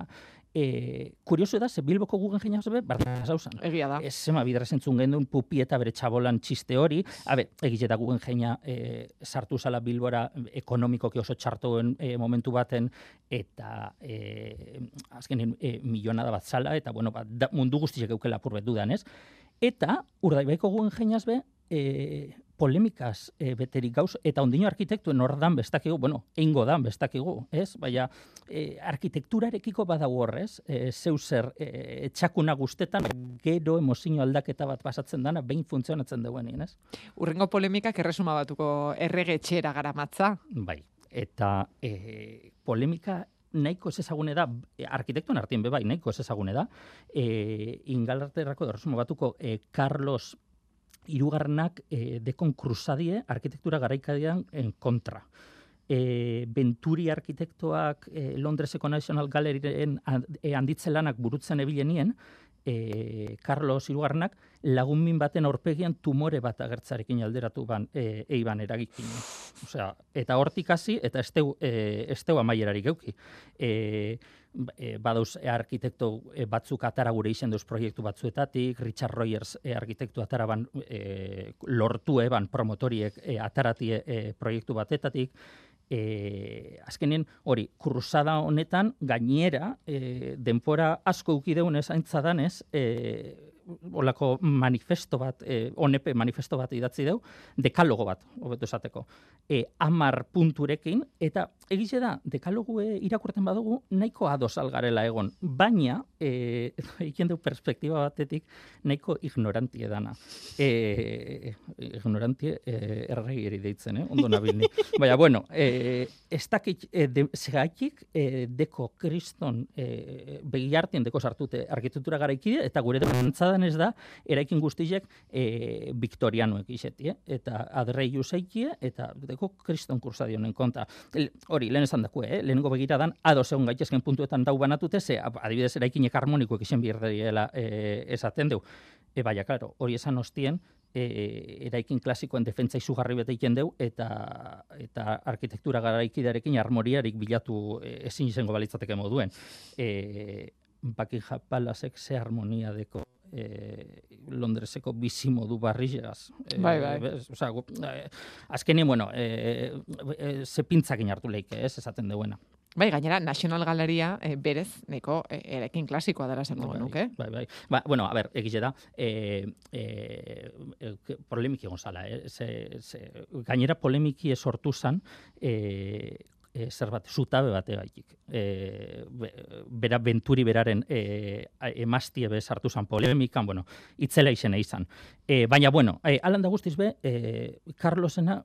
E, kurioso da ze Bilboko gugen jeina zebe barra. Egia da. Ez sema bidra sentzun gendun pupi eta bere txabolan txiste hori. Habe, egite da gugen jeina e, sartu zala Bilbora ekonomikoki oso txartoen e, momentu baten eta e, azkenen e, milionada bat zala eta bueno, ba, mundu guztiak eukela purbet dudan, ez? Eta urdaibaiko guen jeinaz be, e, polemikaz e, beterik gauz, eta ondino arkitektuen ordan bestakigu, bueno, eingo dan bestakigu, ez? Baina, e, arkitekturarekiko badago horrez, e, zeu zer, e, etxakuna guztetan, gero emozio aldaketa bat pasatzen dana, behin funtzionatzen duen, ez? Urrengo polemikak erresuma batuko errege etxera garamatza. Bai, eta e, polemika nahiko ez ezagune da, arkitektuen artien bebai, nahiko ez ezagune da, e, ingalarterako erresuma batuko e, Carlos irugarrenak e, dekon kruzadie arkitektura garaikadian en kontra. E, Venturi arkitektoak e, Londreseko National Galleryren handitzelanak burutzen ebilenien, e, Carlos Irugarnak lagun min baten aurpegian tumore bat agertzarekin alderatu ban e, eiban eragikin. Osea, eta hortik hasi eta esteu e, esteu amaierarik geuki. E, e, badauz e, arkitekto e, batzuk atara gure izen duz proiektu batzuetatik, Richard Rogers e, arkitektu atara ban e, lortu eban promotoriek e, ataratie e, proiektu batetatik, e, azkenen hori, kruzada honetan gainera e, denpora asko ukideun ez aintzadanez, e, olako manifesto bat, e, onepe manifesto bat idatzi deu, dekalogo bat, hobetu esateko. E, amar punturekin, eta egize da, dekalogu e, irakurten badugu, nahiko ados algarela egon, baina, e, iken du perspektiba batetik, nahiko ignorantie dana. E, ignorantie e, erregi eri deitzen, eh? ondo nabilni. baina, bueno, e, ez dakit, e, de, e, deko kriston e, begiartien deko sartute arkitektura garaikide, eta gure dut ez da, eraikin guztiek e, viktorianoek izetie, eta adreiu zeikie, eta deko kriston kursadionen konta. hori, lehen esan dakue, eh? lehenengo begiradan, ado egon gaitezken puntuetan dau banatute, ze, adibidez, eraikinek harmonikoek izen bierderiela e, esaten deu. E, baina, klaro, hori esan ostien, e, eraikin klasikoen defentsa izugarri bete egiten deu, eta, eta arkitektura garaikidarekin armoriarik bilatu e, ezin izango balitzateke moduen. E, Baki japalasek ze harmonia deko e, Londreseko bizimodu barrizegaz. E, bai, bai. Osa, e, azkenien, bueno, e, e, ze pintzak inartu leike, ez, esaten deuena. Bai, gainera, National Galeria e, berez, neko, e, erekin klasikoa dara zen bai, nuke. Bai, bai. Ba, bueno, a ber, egize da, e, e, e, polemiki egon zala, eh? ze, ze, gainera polemiki sortu zan, e, e, zer bat, zutabe bate gaitik. E, bera benturi beraren e, emastie be sartu zan polemikan, bueno, itzela izena izan. E, baina, bueno, e, alan da guztiz be, e, Carlosena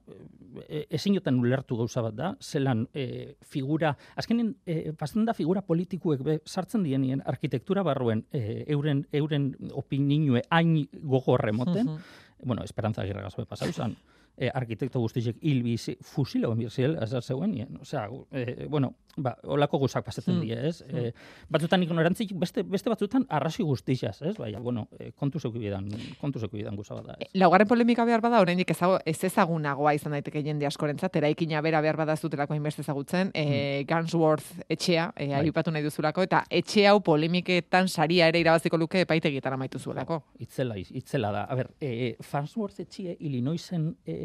e, ezin joten ulertu gauza bat da, zelan e, figura, azkenen, e, da figura politikuek be, sartzen dienien arkitektura barruen e, euren, euren opininue hain gogorre moten, uh bueno, esperantza girra be pasau zan, e, arkitekto guztiek hilbizi fusilo mirziel azar zeuen, osea, e, bueno, ba, olako guzak pasatzen mm. die, ez? Mm. E, batzutan ignorantzik, beste, beste batzutan arrasi guztiaz, ez? Baina, bueno, e, kontu zeuki bidan, kontu zeuki bidan guzaba da, ez? Laugarren polemika behar bada, oraindik ezago, ez ezagunagoa izan daiteke jende askorentzat, eraikina bera behar bada zutelako inbeste ezagutzen, e, mm. Gunsworth etxea, e, aipatu nahi duzulako, eta etxe hau polemiketan saria ere irabaziko luke epaitegietan amaitu zuelako. itzela, itzela da. A ber, e, Farnsworth etxea, Illinoisen e,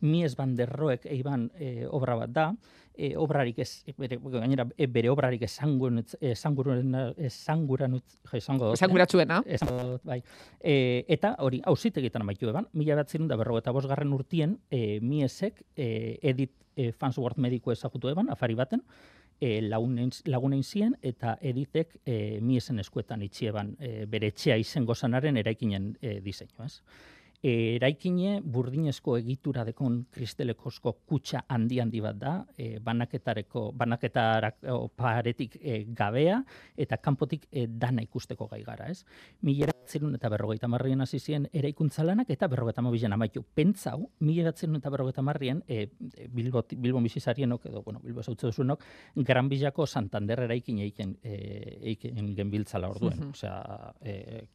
mies banderroek eiban e, obra bat da, e, obrarik ez, bere, gainera, e, bere obrarik esanguran, esanguran, esanguran, esango Esanguratzuena. bai. E, eta hori, hausitegitan amaitu eban, mila bat da berro eta bosgarren urtien, e, miesek e, edit e, Fansworth mediko ezagutu eban, afari baten, e, lagunen zien eta editek e, miesen eskuetan itxieban e, bere etxea izen gozanaren eraikinen e, diseinu, ez? Eraikine burdinezko egitura dekon kristelekosko kutsa handi handi bat da, e, banaketareko, banaketara paretik e, gabea, eta kanpotik e, dana ikusteko gai gara, ez? Mila zirun eta berrogeita marrien hasi ziren eraikuntza lanak eta berrogeita mabizen amaitu. Pentsau, mila zirun eta berrogeita marrien, e, Bilbo, Bilbo misizarienok, edo, bueno, Bilbo zautze duzunok, Gran Bilako Santander eraikin eiken, e, eiken genbiltzala orduen. Mm -hmm. Osea, e,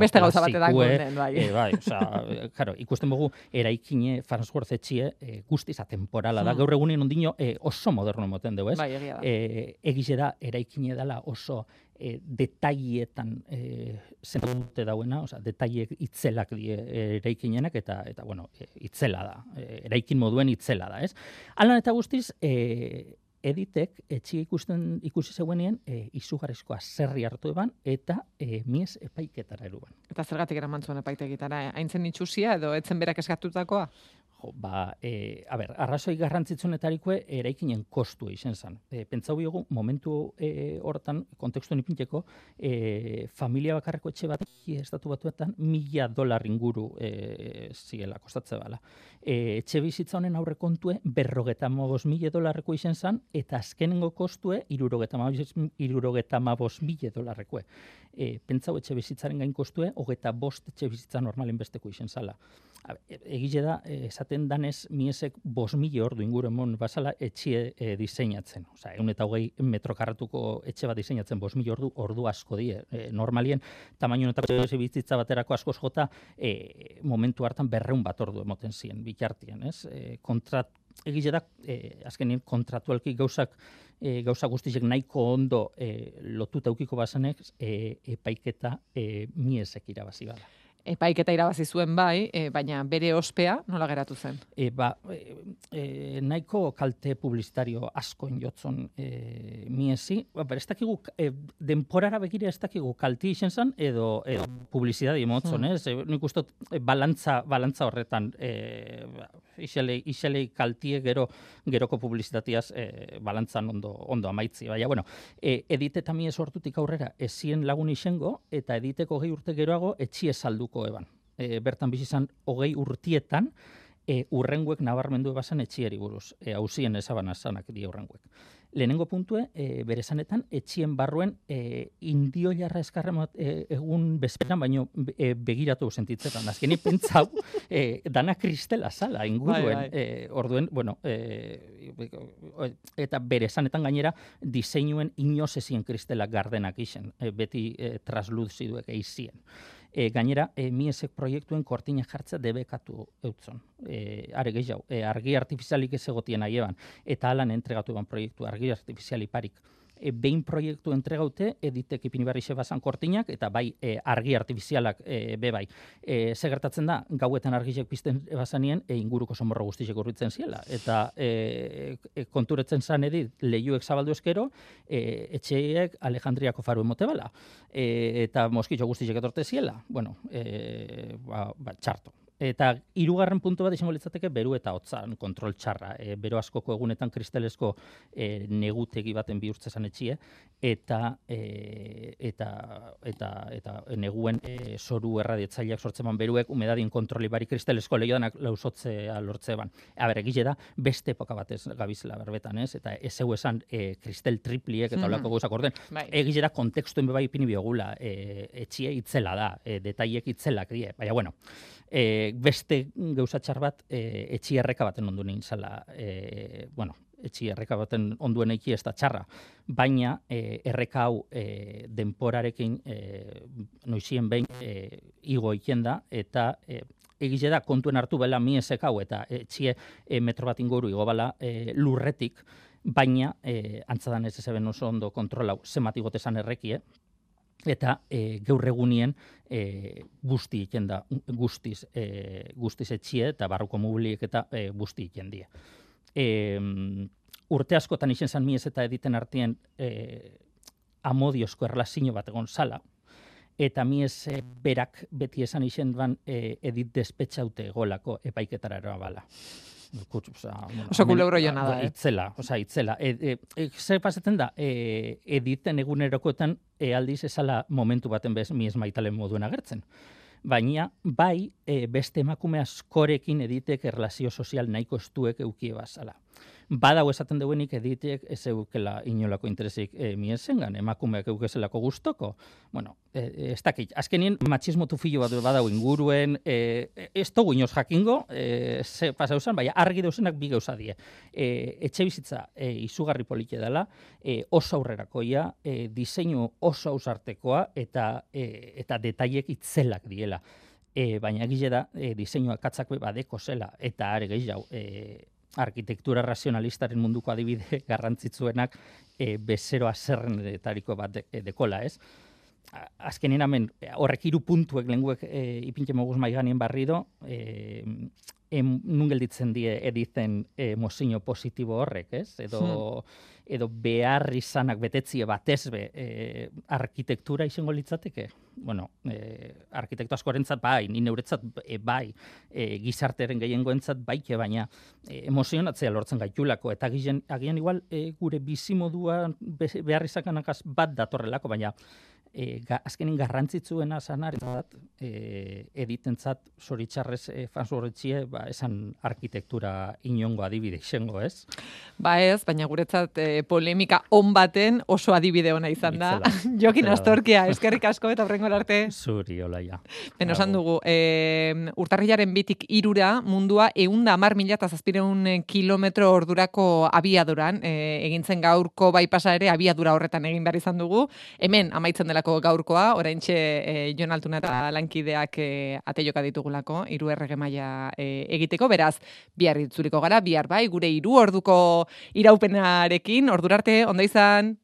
Beste gauza batetan gunden, bai. E, bai, osea, claro, ikusten dugu eraikine Farnsworth etxie e, guztiz atemporala da. Hmm. Gaur egunen ondino e, oso moderno moten dugu, ez? Bai, egia da. E, egize da eraikine dela oso e, detaietan e, zenute dauena, oza, detaiek itzelak die eraikinenak eta eta bueno, itzela da. Eraikin moduen itzela da, ez? Alan eta guztiz, e, editek etxi ikusten ikusi zeuenien e, izugarrizkoa zerri hartu eban eta e, mies epaiketara eruban. Eta zergatik eraman zuen epaitegitara, haintzen itxusia edo etzen berak eskatutakoa? Jo, ba, e, a ber, arrazoi garrantzitsunetarikoe eraikinen kostu izan zen. E, pentsau biogu, momentu e, hortan, kontekstu nipinteko, e, familia bakarreko etxe bat, estatu batuetan, mila dolar inguru e, ziela, kostatze bala. E, etxe bizitza honen aurre kontue, berrogeta mabos mila dolarreko izan zen, eta azkenengo kostue, irurogeta mabos mila dolarrekoe. E, pentsau etxe bizitzaren gain kostue, hogeta bost etxe bizitza normalen besteko izan zala. Egile da, esaten danez, miesek bos mili ordu inguru emon basala etxie e, diseinatzen. Osa, egun eta hogei metro karratuko etxe bat diseinatzen bos mili ordu, ordu asko die. E, normalien, tamaino eta bizitza baterako asko jota, e, momentu hartan berreun bat ordu emoten ziren, bitartien, ez? E, kontrat, egile da, e, azkenien kontratualki gauzak e, gauza guztizek nahiko ondo e, lotuta eukiko basanek e, epaiketa e, miesek irabazi bada epaiketa irabazi zuen bai, e, baina bere ospea nola geratu zen? E, ba, e, e, nahiko kalte publizitario asko injotzon e, miesi, ba, ez dakigu, e, denporara begire ez dakigu kalti izen zen, edo, edo publizidadi motzon, hmm. ez? E, nik ustot, e, balantza, balantza horretan, e, ba, iselei, iselei kaltie gero, geroko publizitatiaz e, balantzan ondo, ondo amaitzi. Baina, bueno, e, edite eta mies hortutik aurrera, ezien lagun isengo, eta editeko gehi urte geroago, etxie salduko eban. E, bertan bizi izan hogei urtietan, e, urrenguek nabarmendu ebasan etxieri buruz. E, hausien ezabana zanak di urrenguek. Lehenengo puntue, e, bere zanetan, etxien barruen e, indio jarra eskarra e, egun bezperan, baino e, begiratu sentitzetan. Azkeni pentsau, e, dana kristela zala inguruen. Bai, bai. E, orduen, bueno, e, eta bere zanetan gainera, diseinuen inoz ezien kristela gardenak isen. E, beti e, trasluziduek eizien e, gainera e, miesek proiektuen kortina jartza debekatu eutzon. E, are gehiago, e, argi artifizialik ez egotien aieban, eta alan entregatu eban proiektu argi artifiziali parik e, behin proiektu entregaute, editek ipini barri basan kortinak, eta bai e, argi artifizialak e, be bai. E, ze gertatzen da, gauetan argizek pizten bazanien, e, inguruko somorro guztizek urritzen ziela. Eta e, e, konturetzen zan edit, lehiuek zabaldu eskero, e, etxeek Alejandriako faru emote bala. E, eta moskitxo guztizek etorte ziela. Bueno, e, ba, ba, txarto. Eta hirugarren puntu bat izango litzateke beru eta hotzan kontrol txarra. E, bero askoko egunetan kristalesko e, negutegi baten bihurtze zan etxie eta e, eta eta eta neguen e, soru erradietzaileak sortzeman beruek umedadien kontroli bari kristalesko lehiodanak lausotzea lortze ban. A ber, egile da beste epoka batez gabizela berbetan, ez? Eta ez zeu esan e, kristel tripliek eta holako mm -hmm. orden. Bai. Egile da kontekstuen bebai ipini biogula e, etxie itzela da, e, detaiek itzelak die. Baina bueno, e, beste gauza txar bat e, etxi erreka baten ondu nien zala, e, bueno, etxi erreka baten onduen eki ez da txarra, baina e, erreka hau e, denporarekin e, noizien behin e, igo da, eta e, egize da kontuen hartu bela miesek hau, eta etxie e, metro bat inguru igo bala e, lurretik, baina e, antzadan ez ez oso ondo kontrolau zematikotesan errekie, eta e, gaur egunien e, guzti egiten da guztiz e, guztiz etxie eta barruko mobiliek eta e, guzti egiten die. E, urte askotan izen zan miez eta editen artien e, amodiozko erlazio bat egon zala, eta miez e, berak beti esan izen ban e, edit despetxaute golako epaiketara erabala. Kutsu, oza, bueno, oso kulebro jona da, eh? Itzela, oza, itzela. E, e, e, zer pasatzen da, e, editen egunerokoetan e, aldiz esala momentu baten bez mi esmaitalen moduen agertzen. Baina, bai, e, beste emakume askorekin editek erlazio sozial nahiko estuek eukie bazala badau esaten duenik editek ez eukela inolako interesik e, eh, miesengan, emakumeak eukezelako gustoko. Bueno, e, ez dakit, azkenien matxismo tufillo bat badau inguruen, e, ez dugu inoz jakingo, e, ze pasa usan, baina argi dauzenak bi gauza die. E, etxe bizitza e, izugarri politia dela, e, oso aurrerakoia, e, diseinu oso ausartekoa eta, e, eta detaiek itzelak diela. E, baina egile da, e, diseinua katzak badeko zela, eta are gehiago, e, arkitektura razionalistaren munduko adibide garrantzitsuenak e, bezeroa zerrenetariko bat de, dekola, ez? A- azkenin hemen, horrek hiru puntuek lenguek e, ipintxe moguz maiganien barrido, e, em, nun gelditzen die editen e, mozino positibo horrek, ez? Edo, edo behar izanak betetzie batez be e, arkitektura izango litzateke. Bueno, e, arkitekto askorentzat bai, ni neuretzat e, bai, e, gizarteren gehiengoentzat baike, baina e, emozionatzea lortzen gaitulako, eta agian, agian igual e, gure bizimodua be- behar izakanakaz bat datorrelako, baina e, ga, azkenin garrantzitzuena zanarentzat, e, editentzat zoritxarrez e, fanzoritxie, ba, esan arkitektura inongo adibide izango, ez? Ba ez, baina guretzat eh, polemika on baten oso adibide ona izan da. Itzela. Jokin. Astorkia, eskerrik asko eta horrengo arte. Zuri, olaia. Ben, esan Agur. dugu, e, urtarrilaren bitik irura mundua eunda amar mila eta zazpireun kilometro ordurako abiaduran, e, egintzen gaurko baipasa ere abiadura horretan egin behar izan dugu. Hemen amaitzen delako gaurkoa, oraintxe e, Jon Altuna eta lankideak e, ateioka ditugulako, hiru errege maila e, egiteko, beraz, bihar itzuliko gara, bihar bai, gure hiru orduko iraupenarekin, ordurarte, ondo izan!